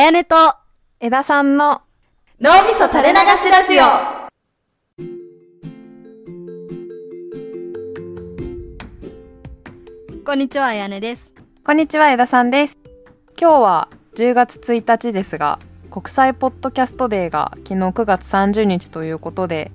やねと枝さんの脳みそ垂れ流しラジオこんにちは、あやねです。こんにちは枝さんです今日は10月1日ですが国際ポッドキャストデーが昨日9月30日ということで。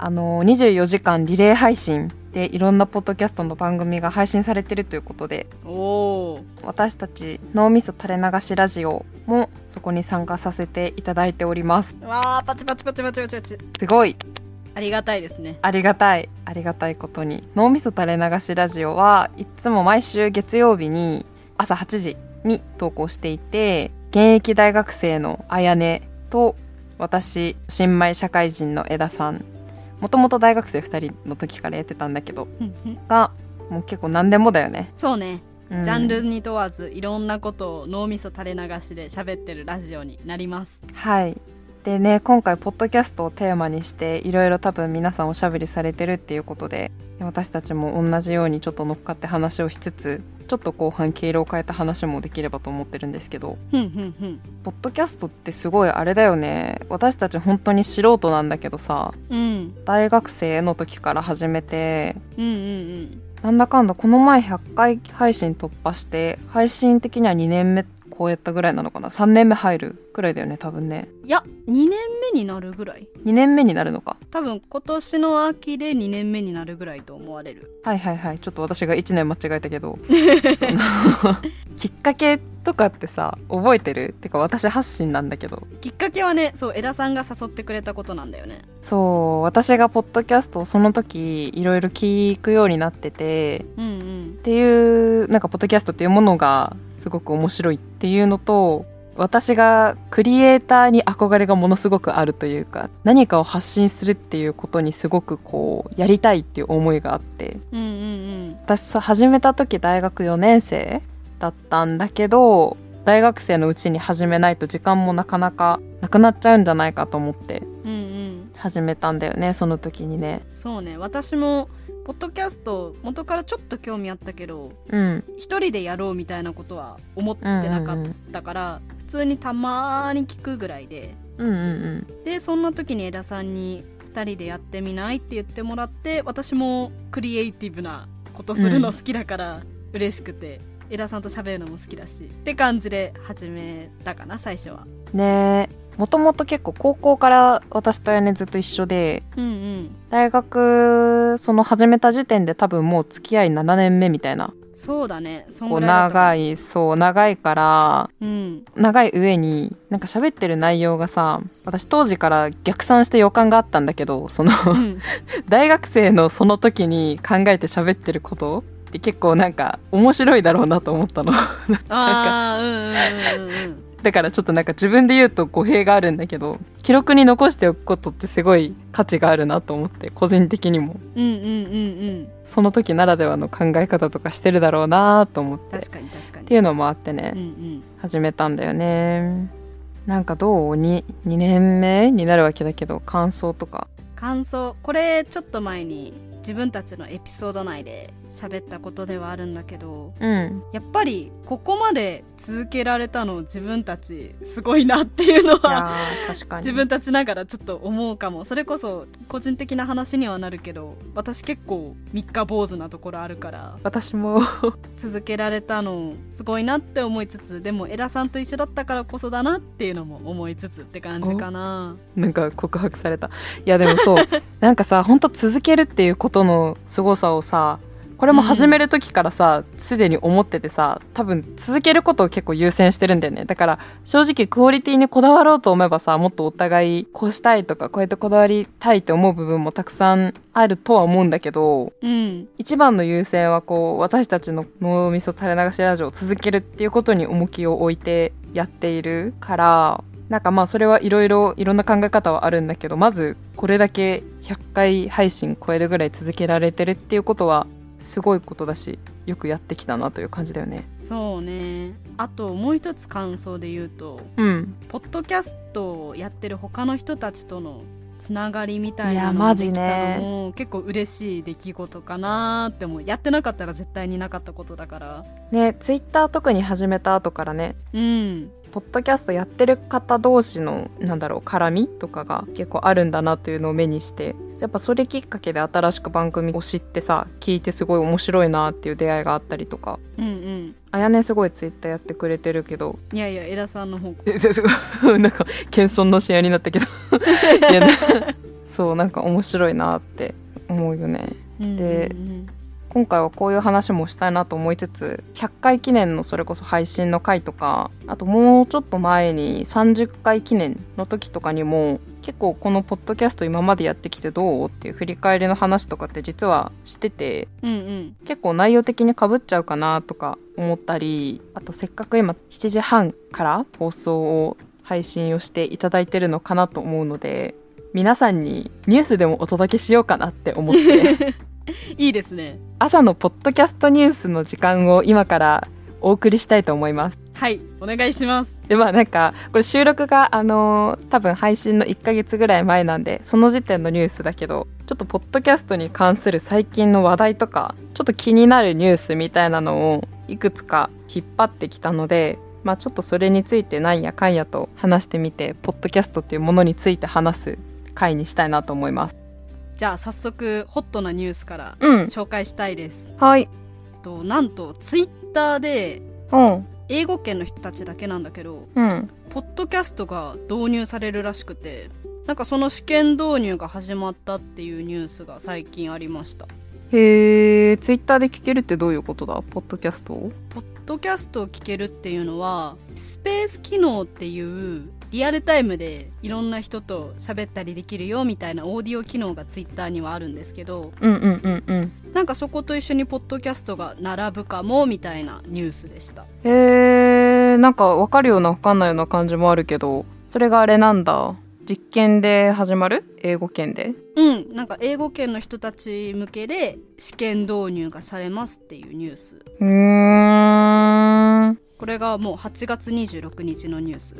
あの24時間リレー配信でいろんなポッドキャストの番組が配信されてるということでおー。私たち脳みそ垂れ流しラジオもそこに参加させていただいておりますわー、パチパチパチパチパチパチ。すごいありがたいですね。ありがたいありがたいことに脳みそ垂れ流しラジオはいつも毎週月曜日に朝8時に投稿していて現役大学生のあやねと私新米社会人の枝さんもともと大学生2人の時からやってたんだけどがもう結構何でもだよね、そうね、うん。ジャンルに問わずいろんなことを脳みそ垂れ流しで喋ってるラジオになります。はいでね今回ポッドキャストをテーマにしていろいろ多分皆さんおしゃべりされてるっていうことで私たちも同じようにちょっと乗っかって話をしつつちょっと後半毛色を変えた話もできればと思ってるんですけど。ポッドキャストってすごいあれだよね私たち本当に素人なんだけどさうん。大学生の時から始めてうんうんうん。なんだかんだこの前100回配信突破して配信的には2年目超えたぐらいなのかな。3年目入るくらいだよね多分ね。いや、2年目になるぐらい。2年目になるのか多分今年の秋で2年目になるぐらいと思われる。はいはいはいちょっと私が1年間違えたけど きっかけとかってさ覚えてる？てか私発信なんだけどきっかけはね、そう、枝さんが誘ってくれたことなんだよね。そう私がポッドキャストをその時いろいろ聞くようになっててうんうんっ。ていうなんかポッドキャストっていうものがすごく面白いっていうのと私がクリエイターに憧れがものすごくあるというか何かを発信するっていうことにすごくこうやりたいっていう思いがあってうんうん私さ始めた時大学4年生だったんだけど大学生のうちに始めないと時間もなかなかなくなっちゃうんじゃないかと思ってうん。うんうん。始めたんだよねその時にねそうね、私も、ポッドキャスト元からちょっと興味あったけどうん一人でやろうみたいなことは思ってなかったから、普通にたまーに聞くぐらいで。うんうんうん。でそんな時に枝さんに2人でやってみないって言ってもらって私もクリエイティブなことするの好きだから嬉しくて、枝さんと喋るのも好きだしって感じで始めたかな最初は。ねえ。もともと結構高校から私とやねずっと一緒でうんうん。大学その始めた時点で多分もう付き合い7年目みたいなそうだね。そんこうぐらいだった長いそう長いからうん。長い上になんか喋ってる内容がさ私当時から逆算して予感があったんだけどそのうん。大学生のその時に考えて喋ってることって結構なんか面白いだろうなと思ったの。ああうんうんうんうんだからちょっとなんか自分で言うと語弊があるんだけど記録に残しておくことってすごい価値があるなと思って個人的にも。うんうんうんうん。その時ならではの考え方とかしてるだろうなと思って。っ確かに確かに。ていうのもあってね、うんうん。始めたんだよね。なんかどう？2, 2年目になるわけだけど感想とか。感想。これちょっと前に自分たちのエピソード内で喋ったことではあるんだけどうん。やっぱりここまで続けられたの自分たちすごいなっていうのは自分たちながらちょっと思うかも。それこそ個人的な話にはなるけど私結構三日坊主なところあるから。私も。続けられたのすごいなって思いつつでも江田さんと一緒だったからこそだなっていうのも思いつつって感じかな。なんか告白された。いやでもそう。なんかさ本当続けるっていうことの凄さをさこれも始める時からさすで、に思っててさ多分続けることを結構優先してるんだよね。だから正直クオリティにこだわろうと思えばさもっとお互いこうしたいとかこうやってこだわりたいって思う部分もたくさんあるとは思うんだけどうん。一番の優先はこう私たちの脳みそ垂れ流しラジオを続けるっていうことに重きを置いてやっているからなんかまあそれはいろいろいろんな考え方はあるんだけどまずこれだけ100回配信超えるぐらい続けられてるっていうことはすごいことだしよくやってきたなという感じだよね。そうね。あともう一つ感想で言うとうん。ポッドキャストをやってる他の人たちとのつながりみたいなのができたのも結構嬉しい出来事かなって思う。やってなかったら絶対になかったことだから。ねツイッター特に始めた後からね。うんポッドキャストやってる方同士のなんだろう絡みとかが結構あるんだなというのを目にしてやっぱそれきっかけで新しく番組を知ってさ聞いてすごい面白いなっていう出会いがあったりとか。うんうん。あやねすごいツイッターやってくれてるけど。いやいや江田さんの方えすごいなんか謙遜の試合になったけど。いやなそうなんか面白いなって思うよね。でうん今回はこういう話もしたいなと思いつつ100回記念のそれこそ配信の回とかあともうちょっと前に30回記念の時とかにも結構このポッドキャスト今までやってきてどうっていう振り返りの話とかって実はしててうんうん。結構内容的にかぶっちゃうかなとか思ったりあとせっかく今7時半から放送を配信をしていただいてるのかなと思うので皆さんにニュースでもお届けしようかなって思って いいですね朝のポッドキャストニュースの時間を今からお送りしたいと思います。はいお願いしますで、まあなんか、これ収録が、あのー多分配信の1ヶ月ぐらい前なんで、その時点のニュースだけど、ちょっとポッドキャストに関する最近の話題とか、ちょっと気になるニュースみたいなのをいくつか引っ張ってきたので、まあちょっとそれについてなんやかんやと話してみて、ポッドキャストっていうものについて話す回にしたいなと思います。じゃあ早速ホットなニュースからうん。紹介したいです、はい。となんとツイッターでうん。英語圏の人たちだけなんだけどうん。ポッドキャストが導入されるらしくてなんかその試験導入が始まったっていうニュースが最近ありましたへえ、ツイッターで聞けるってどういうことだ？ポッドキャストを？ポッドキャストを聞けるっていうのはスペース機能っていうリアルタイムでいろんな人と喋ったりできるよみたいなオーディオ機能がツイッターにはあるんですけどうんうんうんうん。なんかそこと一緒にポッドキャストが並ぶかもみたいなニュースでした。へえなんかわかるようなわかんないような感じもあるけどそれがあれなんだ。実験で始まる？英語圏で？うんなんか英語圏の人たち向けで試験導入がされますっていうニュース。うーん。これがもう8月26日のニュース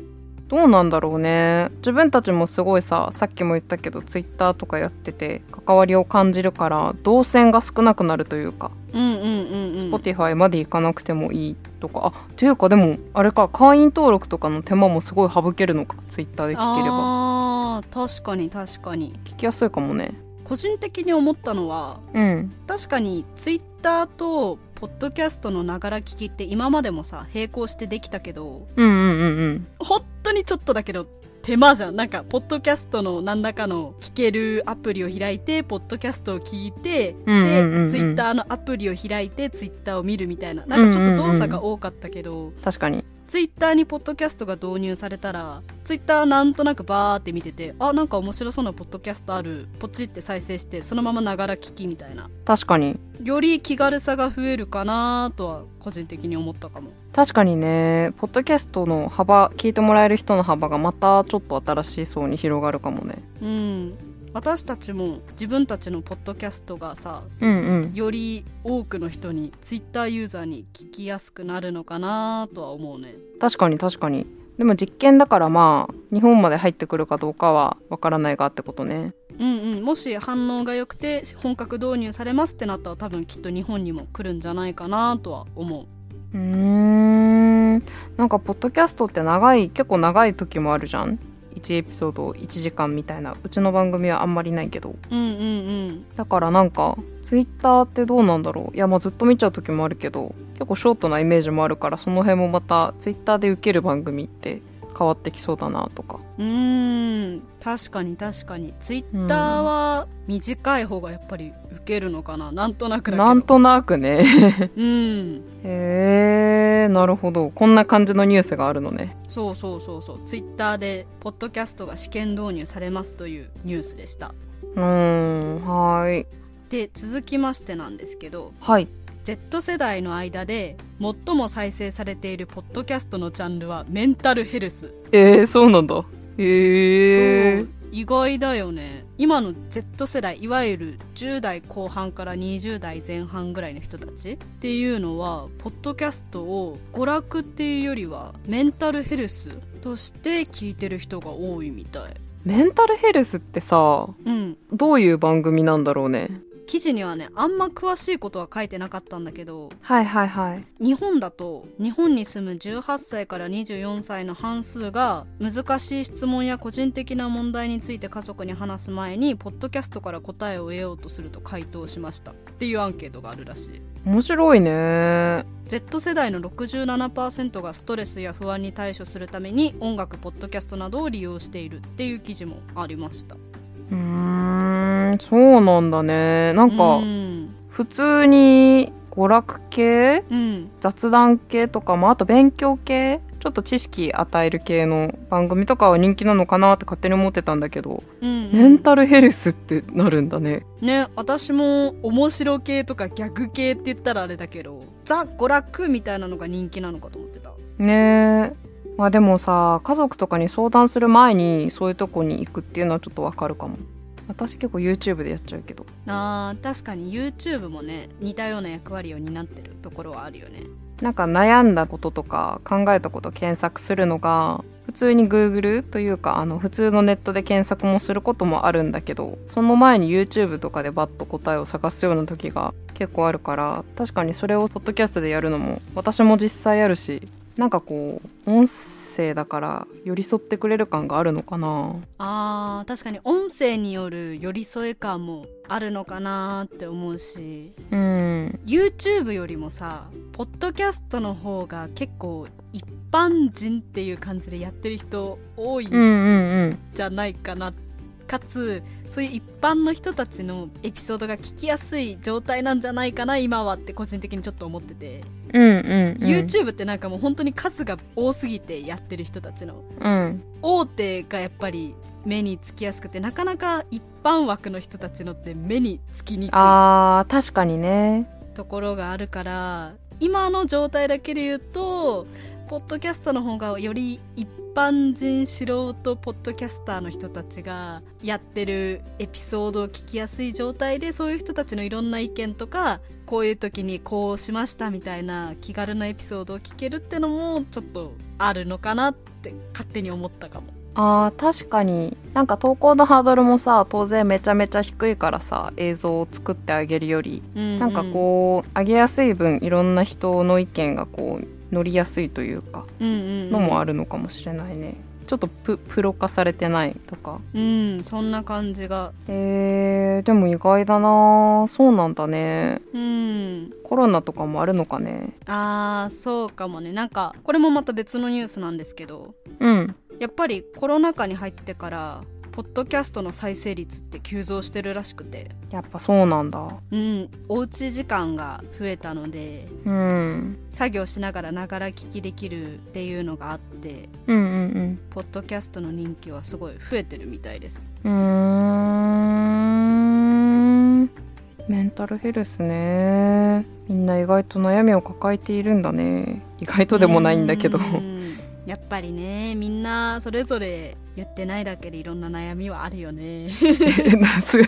どうなんだろうね。自分たちもすごいささっきも言ったけどツイッターとかやってて関わりを感じるから動線が少なくなるというか、うんうんうんうん。Spotify まで行かなくてもいいとか。あというかでもあれか会員登録とかの手間もすごい省けるのかツイッターで聞ければ。あー確かに確かに。聞きやすいかもね個人的に思ったのはうん。確かにツイッターとポッドキャストのながら聞きって今までもさ並行してできたけどうんうんうんうん。本当にちょっとだけど手間じゃん。なんかポッドキャストの何らかの聞けるアプリを開いてポッドキャストを聞いて、うんうんうんうん。でツイッターのアプリを開いてツイッターを見るみたいな。なんかちょっと動作が多かったけど、確かにツイッターにポッドキャストが導入されたらツイッターなんとなくバーって見ててあなんか面白そうなポッドキャストある。ポチって再生してそのままながら聞きみたいな。確かに。より気軽さが増えるかなとは個人的に思ったかも。確かにね。ポッドキャストの幅聞いてもらえる人の幅がまたちょっと新しい層に広がるかもね。うん私たちも自分たちのポッドキャストがさうんうん。より多くの人にツイッターユーザーに聞きやすくなるのかなとは思うね。確かに確かに。でも実験だからまあ日本まで入ってくるかどうかはわからないがってことね。うんうん。もし反応が良くて本格導入されますってなったら多分きっと日本にも来るんじゃないかなとは思う。うーん。なんかポッドキャストって長い結構長い時もあるじゃん1エピソード1時間みたいなうちの番組はあんまりないけど。うんうんうん。だからなんかツイッターってどうなんだろう。いやまあずっと見ちゃう時もあるけど結構ショートなイメージもあるからその辺もまたツイッターで受ける番組って変わってきそうだなとか。うーん確かに確かに。ツイッターは短い方がやっぱり受けるのかな。なんとなくなんとなくね。うん。へえなるほど。こんな感じのニュースがあるのね。そうそうそうそう。ツイッターでポッドキャストが試験導入されますというニュースでした。うーんはーい。で続きましてなんですけど。はい Z 世代の間で最も再生されているポッドキャストのジャンルはメンタルヘルス。えー、そうなんだ。へえそう意外だよね。今の Z 世代いわゆる10代後半から20代前半ぐらいの人たちっていうのはポッドキャストを娯楽っていうよりはメンタルヘルスとして聞いてる人が多いみたい。メンタルヘルスってさうん。どういう番組なんだろうね記事にはねあんま詳しいことは書いてなかったんだけどはいはいはい。日本だと日本に住む18歳から24歳の半数が難しい質問や個人的な問題について家族に話す前にポッドキャストから答えを得ようとすると回答しました。っていうアンケートがあるらしい。面白いね。Z 世代の67%がストレスや不安に対処するために音楽ポッドキャストなどを利用しているっていう記事もありました。うーんそうなんだね。なんかうん。普通に娯楽系？うん。雑談系とかもあと勉強系？ちょっと知識与える系の番組とかは人気なのかなって勝手に思ってたんだけど、うんメンタルヘルスってなるんだね。ね私も面白系とかギャグ系って言ったらあれだけどザ娯楽みたいなのが人気なのかと思ってた。ねえ。まあでもさ家族とかに相談する前にそういうとこに行くっていうのはちょっとわかるかも私結構 YouTube でやっちゃうけど。あー確かに。YouTube もね似たような役割を担ってるところはあるよね。なんか悩んだこととか考えたこと検索するのが普通に Google というかあの普通のネットで検索もすることもあるんだけどその前に YouTube とかでバッと答えを探すような時が結構あるから確かにそれをポッドキャストでやるのも私も実際あるしなんかこう音声だから寄り添ってくれる感があるのかな。あー確かに音声による寄り添え感もあるのかなって思うし。うん。YouTube よりもさポッドキャストの方が結構一般人っていう感じでやってる人多いうんじゃないかな、かつそういう一般の人たちのエピソードが聞きやすい状態なんじゃないかな今はって個人的にちょっと思ってて、うんうんうん。YouTube ってなんかもう本当に数が多すぎてやってる人たちの。うん。大手がやっぱり目につきやすくてなかなか一般枠の人たちのって目につきにくいあー確かにね。ところがあるから今の状態だけで言うとポッドキャストの方がより一般人素人ポッドキャスターの人たちがやってるエピソードを聞きやすい状態でそういう人たちのいろんな意見とかこういう時にこうしましたみたいな気軽なエピソードを聞けるってのもちょっとあるのかなって勝手に思ったかも。あー確かになんか投稿のハードルもさ当然めちゃめちゃ低いからさ映像を作ってあげるより、うんうんなんかこう上げやすい分いろんな人の意見がこう乗りやすいというかのもあるのかもしれないね、ちょっとププロ化されてないとか。うんそんな感じが。えー、でも意外だな。そうなんだね。うん。コロナとかもあるのかね。あーそうかもね。なんかこれもまた別のニュースなんですけど。うん。やっぱりコロナ禍に入ってからポッドキャストの再生率って急増してるらしくて。やっぱそうなんだ。うん。おうち時間が増えたのでうん。作業しながらながら聞きできるっていうのがあってうんうんポッドキャストの人気はすごい増えてるみたいです。うん。メンタルヘルスね。みんな意外と悩みを抱えているんだね。意外とでもないんだけど。うんやっぱりねみんなそれぞれ言ってないだけでいろんな悩みはあるよね。謎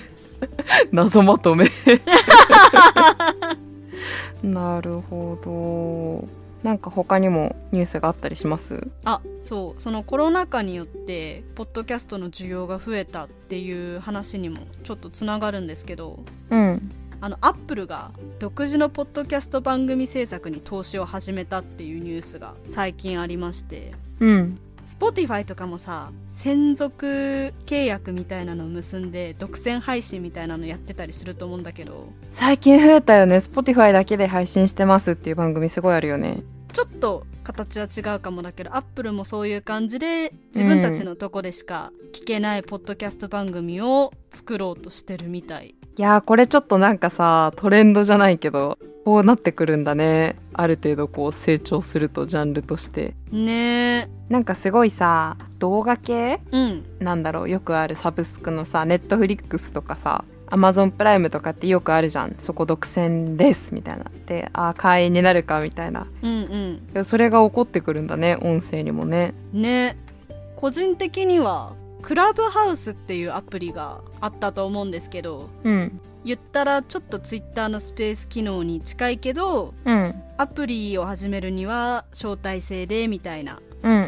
謎まとめ。なるほど。なんか他にもニュースがあったりします？あそう。そのコロナ禍によってポッドキャストの需要が増えたっていう話にもちょっとつながるんですけど。うんあのアップルが独自のポッドキャスト番組制作に投資を始めたっていうニュースが最近ありまして。うん。Spotify とかもさ専属契約みたいなのを結んで独占配信みたいなのやってたりすると思うんだけど。最近増えたよね。Spotify だけで配信してますっていう番組すごいあるよね。ちょっと形は違うかもだけどアップルもそういう感じで自分たちのとこでしか聞けないポッドキャスト番組を作ろうとしてるみたいいやーこれちょっとなんかさトレンドじゃないけどこうなってくるんだね。ある程度こう成長するとジャンルとして。ね。えなんかすごいさ動画系うん。なんだろうよくあるサブスクのさネットフリックスとかさアマゾンプライムとかってよくあるじゃん。そこ独占ですみたいな。であー会員になるかみたいな。うんうん。それが起こってくるんだね音声にもね。ね。個人的にはクラブハウスっていうアプリがあったと思うんですけどうん。言ったらちょっとツイッターのスペース機能に近いけどうん。アプリを始めるには招待制でみたいなうんうんう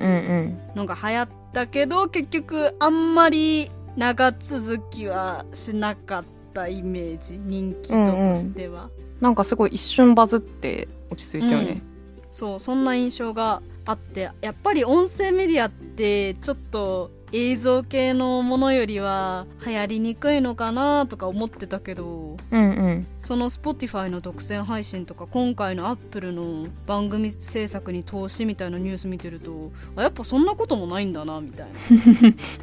ん。のが流行ったけど結局あんまり長続きはしなかったイメージ人気度としては、なんかすごい一瞬バズって落ち着いたよね、そうそんな印象があってやっぱり音声メディアってちょっと映像系のものよりは流行りにくいのかなとか思ってたけどうんうん。その Spotify の独占配信とか今回の Apple の番組制作に投資みたいなニュース見てるとあやっぱそんなこともないんだなみたいな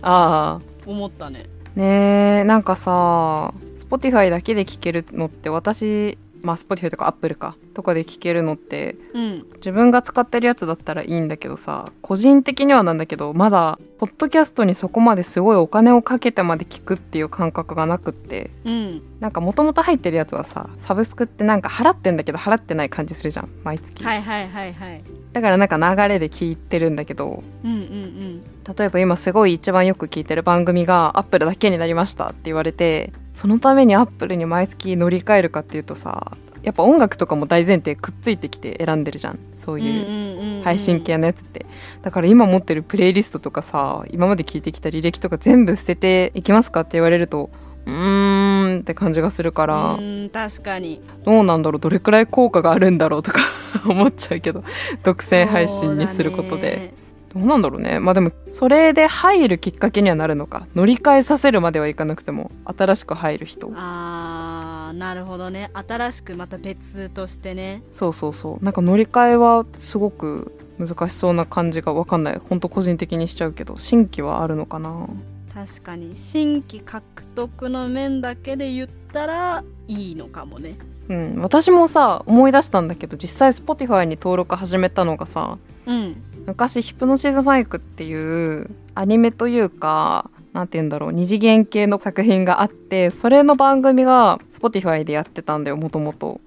ああ。思ったね。ねえなんかさ Spotify だけで聴けるのって私まあ Spotify とか Apple かとかで聴けるのってうん。自分が使ってるやつだったらいいんだけどさ個人的にはなんだけどまだポッドキャストにそこまですごいお金をかけてまで聞くっていう感覚がなくってうん。なんかもともと入ってるやつはさサブスクってなんか払ってんだけど払ってない感じするじゃん毎月、はいはいはいはい。だからなんか流れで聞いてるんだけどうんうんうん。例えば今すごい一番よく聞いてる番組がアップルだけになりましたって言われてそのためにアップルに毎月乗り換えるかっていうとさやっぱ音楽とかも大前提くっついてきて選んでるじゃん。そういう配信系のやつって。だから今持ってるプレイリストとかさ今まで聞いてきた履歴とか全部捨てていきますかって言われるとうーんって感じがするからうん確かに。どうなんだろうどれくらい効果があるんだろうとか 思っちゃうけど独占配信にすることでどうなんだろうね。まあでもそれで入るきっかけにはなるのか。乗り換えさせるまではいかなくても新しく入る人。あーなるほどね。新しくまた別としてね。そうそうそう。なんか乗り換えはすごく難しそうな感じが分かんない。ほんと個人的にしちゃうけど新規はあるのかな。確かに。新規獲得の面だけで言ったらいいのかもね。うん。私もさ思い出したんだけど実際 Spotify に登録始めたのがさうん。昔ヒプノシズマイクっていうアニメというかなんて言うんだろう二次元系の作品があってそれの番組が Spotify でやってたんだよもともと。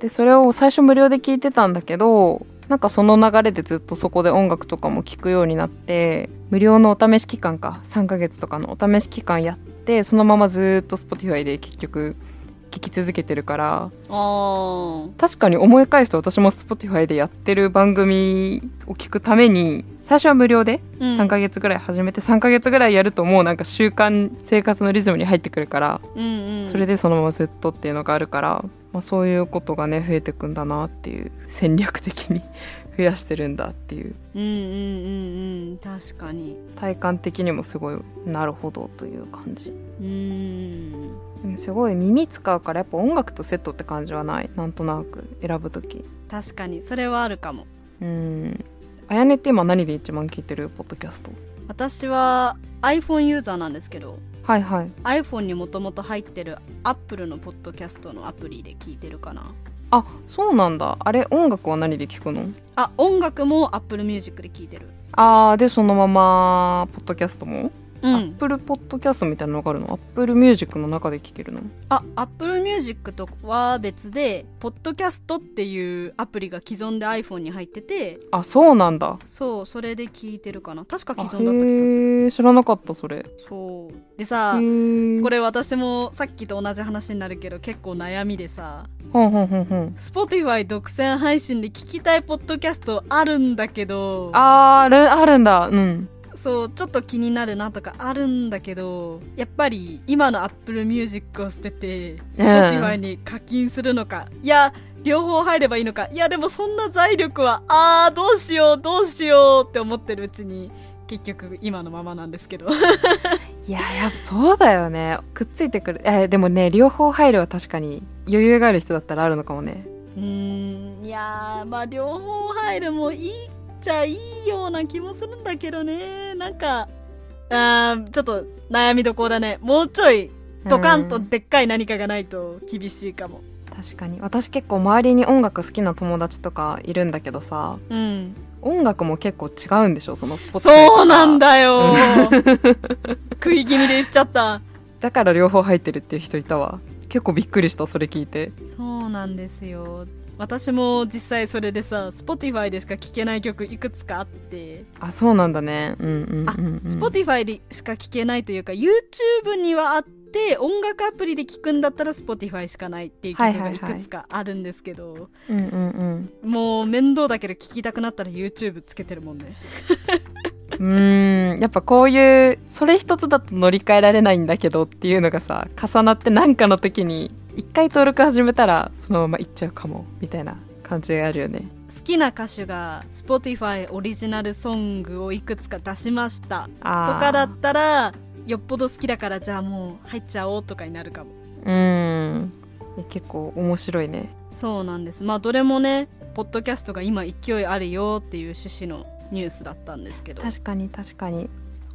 でそれを最初無料で聞いてたんだけどなんかその流れでずっとそこで音楽とかも聴くようになって無料のお試し期間か3ヶ月とかのお試し期間やってそのままずっと Spotify で結局聴き続けてるから確かに思い返すと私も Spotify でやってる番組を聞くために最初は無料でー、うん、3ヶ月ぐらい始めて3ヶ月ぐらいやるともうなんか習慣生活のリズムに入ってくるからうんうん。それでそのままずっとっていうのがあるから、まあ、そういうことがね増えてくんだなっていう戦略的に 増やしてるんだっていう。うんうんうんうん確かに。体感的にもすごいなるほどという感じ。うーんでもすごい耳使うからやっぱ音楽とセットって感じはない。なんとなく選ぶ時。確かにそれはあるかも。うん。あやねって今何で一番聞いてるポッドキャスト？私は iPhone ユーザーなんですけどはいはい。iPhone にもともと入ってる Apple のポッドキャストのアプリで聞いてるかな。あそうなんだ。あれ音楽は何で聞くの？あ音楽も Apple Music で聞いてる。あーでそのままポッドキャストも、うん。Apple ポッドキャストみたいなのがあるの？Apple Music の中で聞けるの？あ Apple Music とは別でポッドキャストっていうアプリが既存で iPhone に入ってて。あそうなんだ。そうそれで聞いてるかな。確かあ既存だった気がする。知らなかったそれ。そう。でさここれ私もさっきと同じ話になるけど結構悩みでさ。ほんほんほんほん。Spotify 独占配信で聞きたいポッドキャストあるんだけど。あーあるあるんだ。うんそうちょっと気になるなとかあるんだけどやっぱり今の Apple Music を捨てて Spotify に課金するのか、いや両方入ればいいのか。いやでもそんな財力はあーどうしようどうしようって思ってるうちに結局今のままなんですけど。いややっぱそうだよね。くっついてくる。えーでもね両方入るは確かに余裕がある人だったらあるのかもね。うーんいやーまあ両方入るもいいっちゃいいような気もするんだけどね。なんかあーちょっと悩みどころだね。もうちょいドカンとうん。でっかい何かがないと厳しいかも。確かに。私結構周りに音楽好きな友達とかいるんだけどさうん。音楽も結構違うんでしょ？そのスポット。そうなんだよ。食い気味で言っちゃった。だから両方入ってるっていう人いたわ。結構びっくりしたそれ聞いて。そうなんですよ私も実際それでさ Spotify でしか聴けない曲いくつかあって。あそうなんだね。うんうんうん、あうん、Spotify でしか聴けないというか YouTube にはあって音楽アプリで聴くんだったら Spotify しかないっていう曲がいくつかあるんですけど、うんうんうん。もう面倒だけど聴きたくなったら YouTube つけてるもんねうん、やっぱこういう、それ一つだと乗り換えられないんだけどっていうのがさ、重なってなんかの時に、一回登録始めたら、そのまま行っちゃうかも、みたいな感じがあるよね。好きな歌手が Spotify オリジナルソングをいくつか出しましたとかだったらよっぽど好きだからじゃあもう入っちゃおうとかになるかもうん。え結構面白いね。そうなんですまあどれもねポッドキャストが今勢いあるよっていう趣旨のニュースだったんですけど。確かに確かに。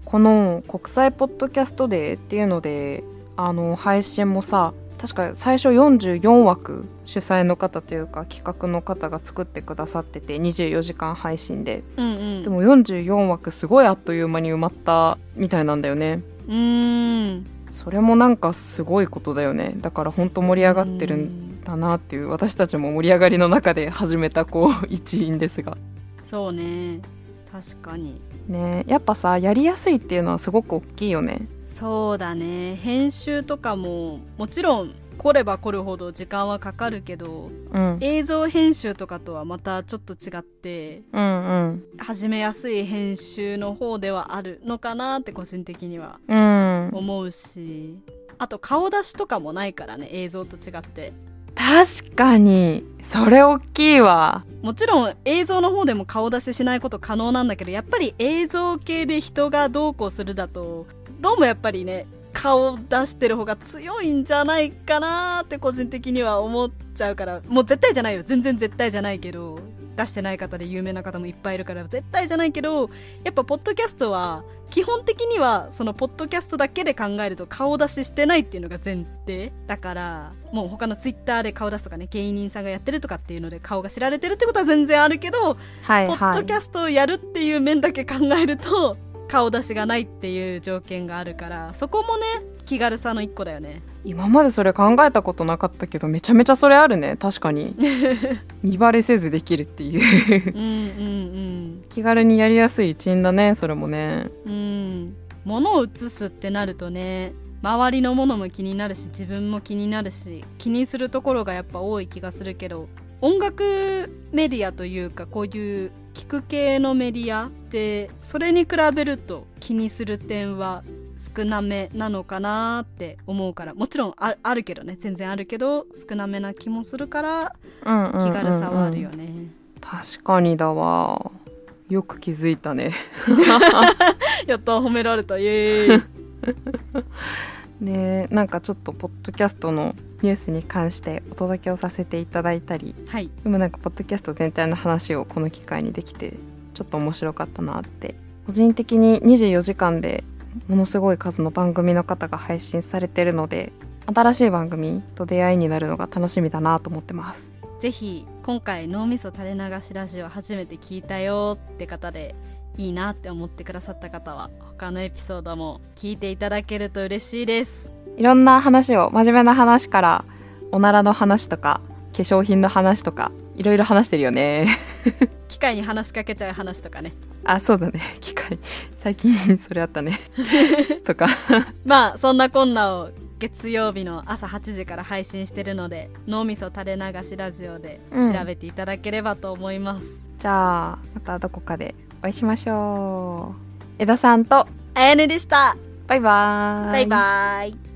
この国際ポッドキャストデーっていうので、あの、配信もさ、確か最初44枠主催の方というか企画の方が作ってくださってて24時間配信で。うんうん。でも44枠すごいあっという間に埋まったみたいなんだよね。うーん。それもなんかすごいことだよね。だから本当盛り上がってるんんだなっていう私たちも盛り上がりの中で始めたこう一員ですが。そうね確かに。ねやっぱさやりやすいっていうのはすごく大きいよね。そうだね。編集とかももちろん来れば来るほど時間はかかるけどうん。映像編集とかとはまたちょっと違ってうんうん。始めやすい編集の方ではあるのかなって個人的にはうん。思うし。あと顔出しとかもないからね映像と違って確かにそれ大きいわ。もちろん映像の方でも顔出ししないこと可能なんだけどやっぱり映像系で人がどうこうするだとどうもやっぱりね顔出してる方が強いんじゃないかなって個人的には思っちゃうからもう絶対じゃないよ。全然絶対じゃないけど出してない方で有名な方もいっぱいいるから絶対じゃないけどやっぱポッドキャストは基本的にはそのポッドキャストだけで考えると顔出ししてないっていうのが前提だからもう他のツイッターで顔出すとかね芸人さんがやってるとかっていうので顔が知られてるってことは全然あるけどポッはい。はいドキャストをやるっていう面だけ考えると顔出しがないっていう条件があるからそこもね気軽さの一個だよね。今までそれ考えたことなかったけどめちゃめちゃそれあるね。確かに。見バレせずできるっていう。うんうん気軽にやりやすい一因だねそれもね。うん。うん物を映すってなるとね周りのものも気になるし自分も気になるし気にするところがやっぱ多い気がするけど音楽メディアというかこういう聞く系のメディアってそれに比べると気にする点は少なめなのかなって思うから。もちろんああるけどね。全然あるけど少なめな気もするから気軽さはあるよね、確かにだわ。よく気づいたね。やった褒められた。イエーイ。でなんかちょっとポッドキャストのニュースに関してお届けをさせていただいたりはい。でもなんかポッドキャスト全体の話をこの機会にできてちょっと面白かったなって個人的に24時間でものすごい数の番組の方が配信されてるので新しい番組と出会いになるのが楽しみだなと思ってます。ぜひ今回脳みそ垂れ流しラジオ初めて聞いたよって方でいいなって思ってくださった方は他のエピソードも聞いていただけると嬉しいです。いろんな話を真面目な話からおならの話とか化粧品の話とかいろいろ話してるよね。機械に話しかけちゃう話とかねあそうだね。機械最近それあったね。とか。まあそんなこんなを月曜日の朝8時から配信してるので脳みそ垂れ流しラジオでうん。調べていただければと思います、じゃあまたどこかでお会いしましょう。江田さんとあやねでした。バイバーイ。バイバイ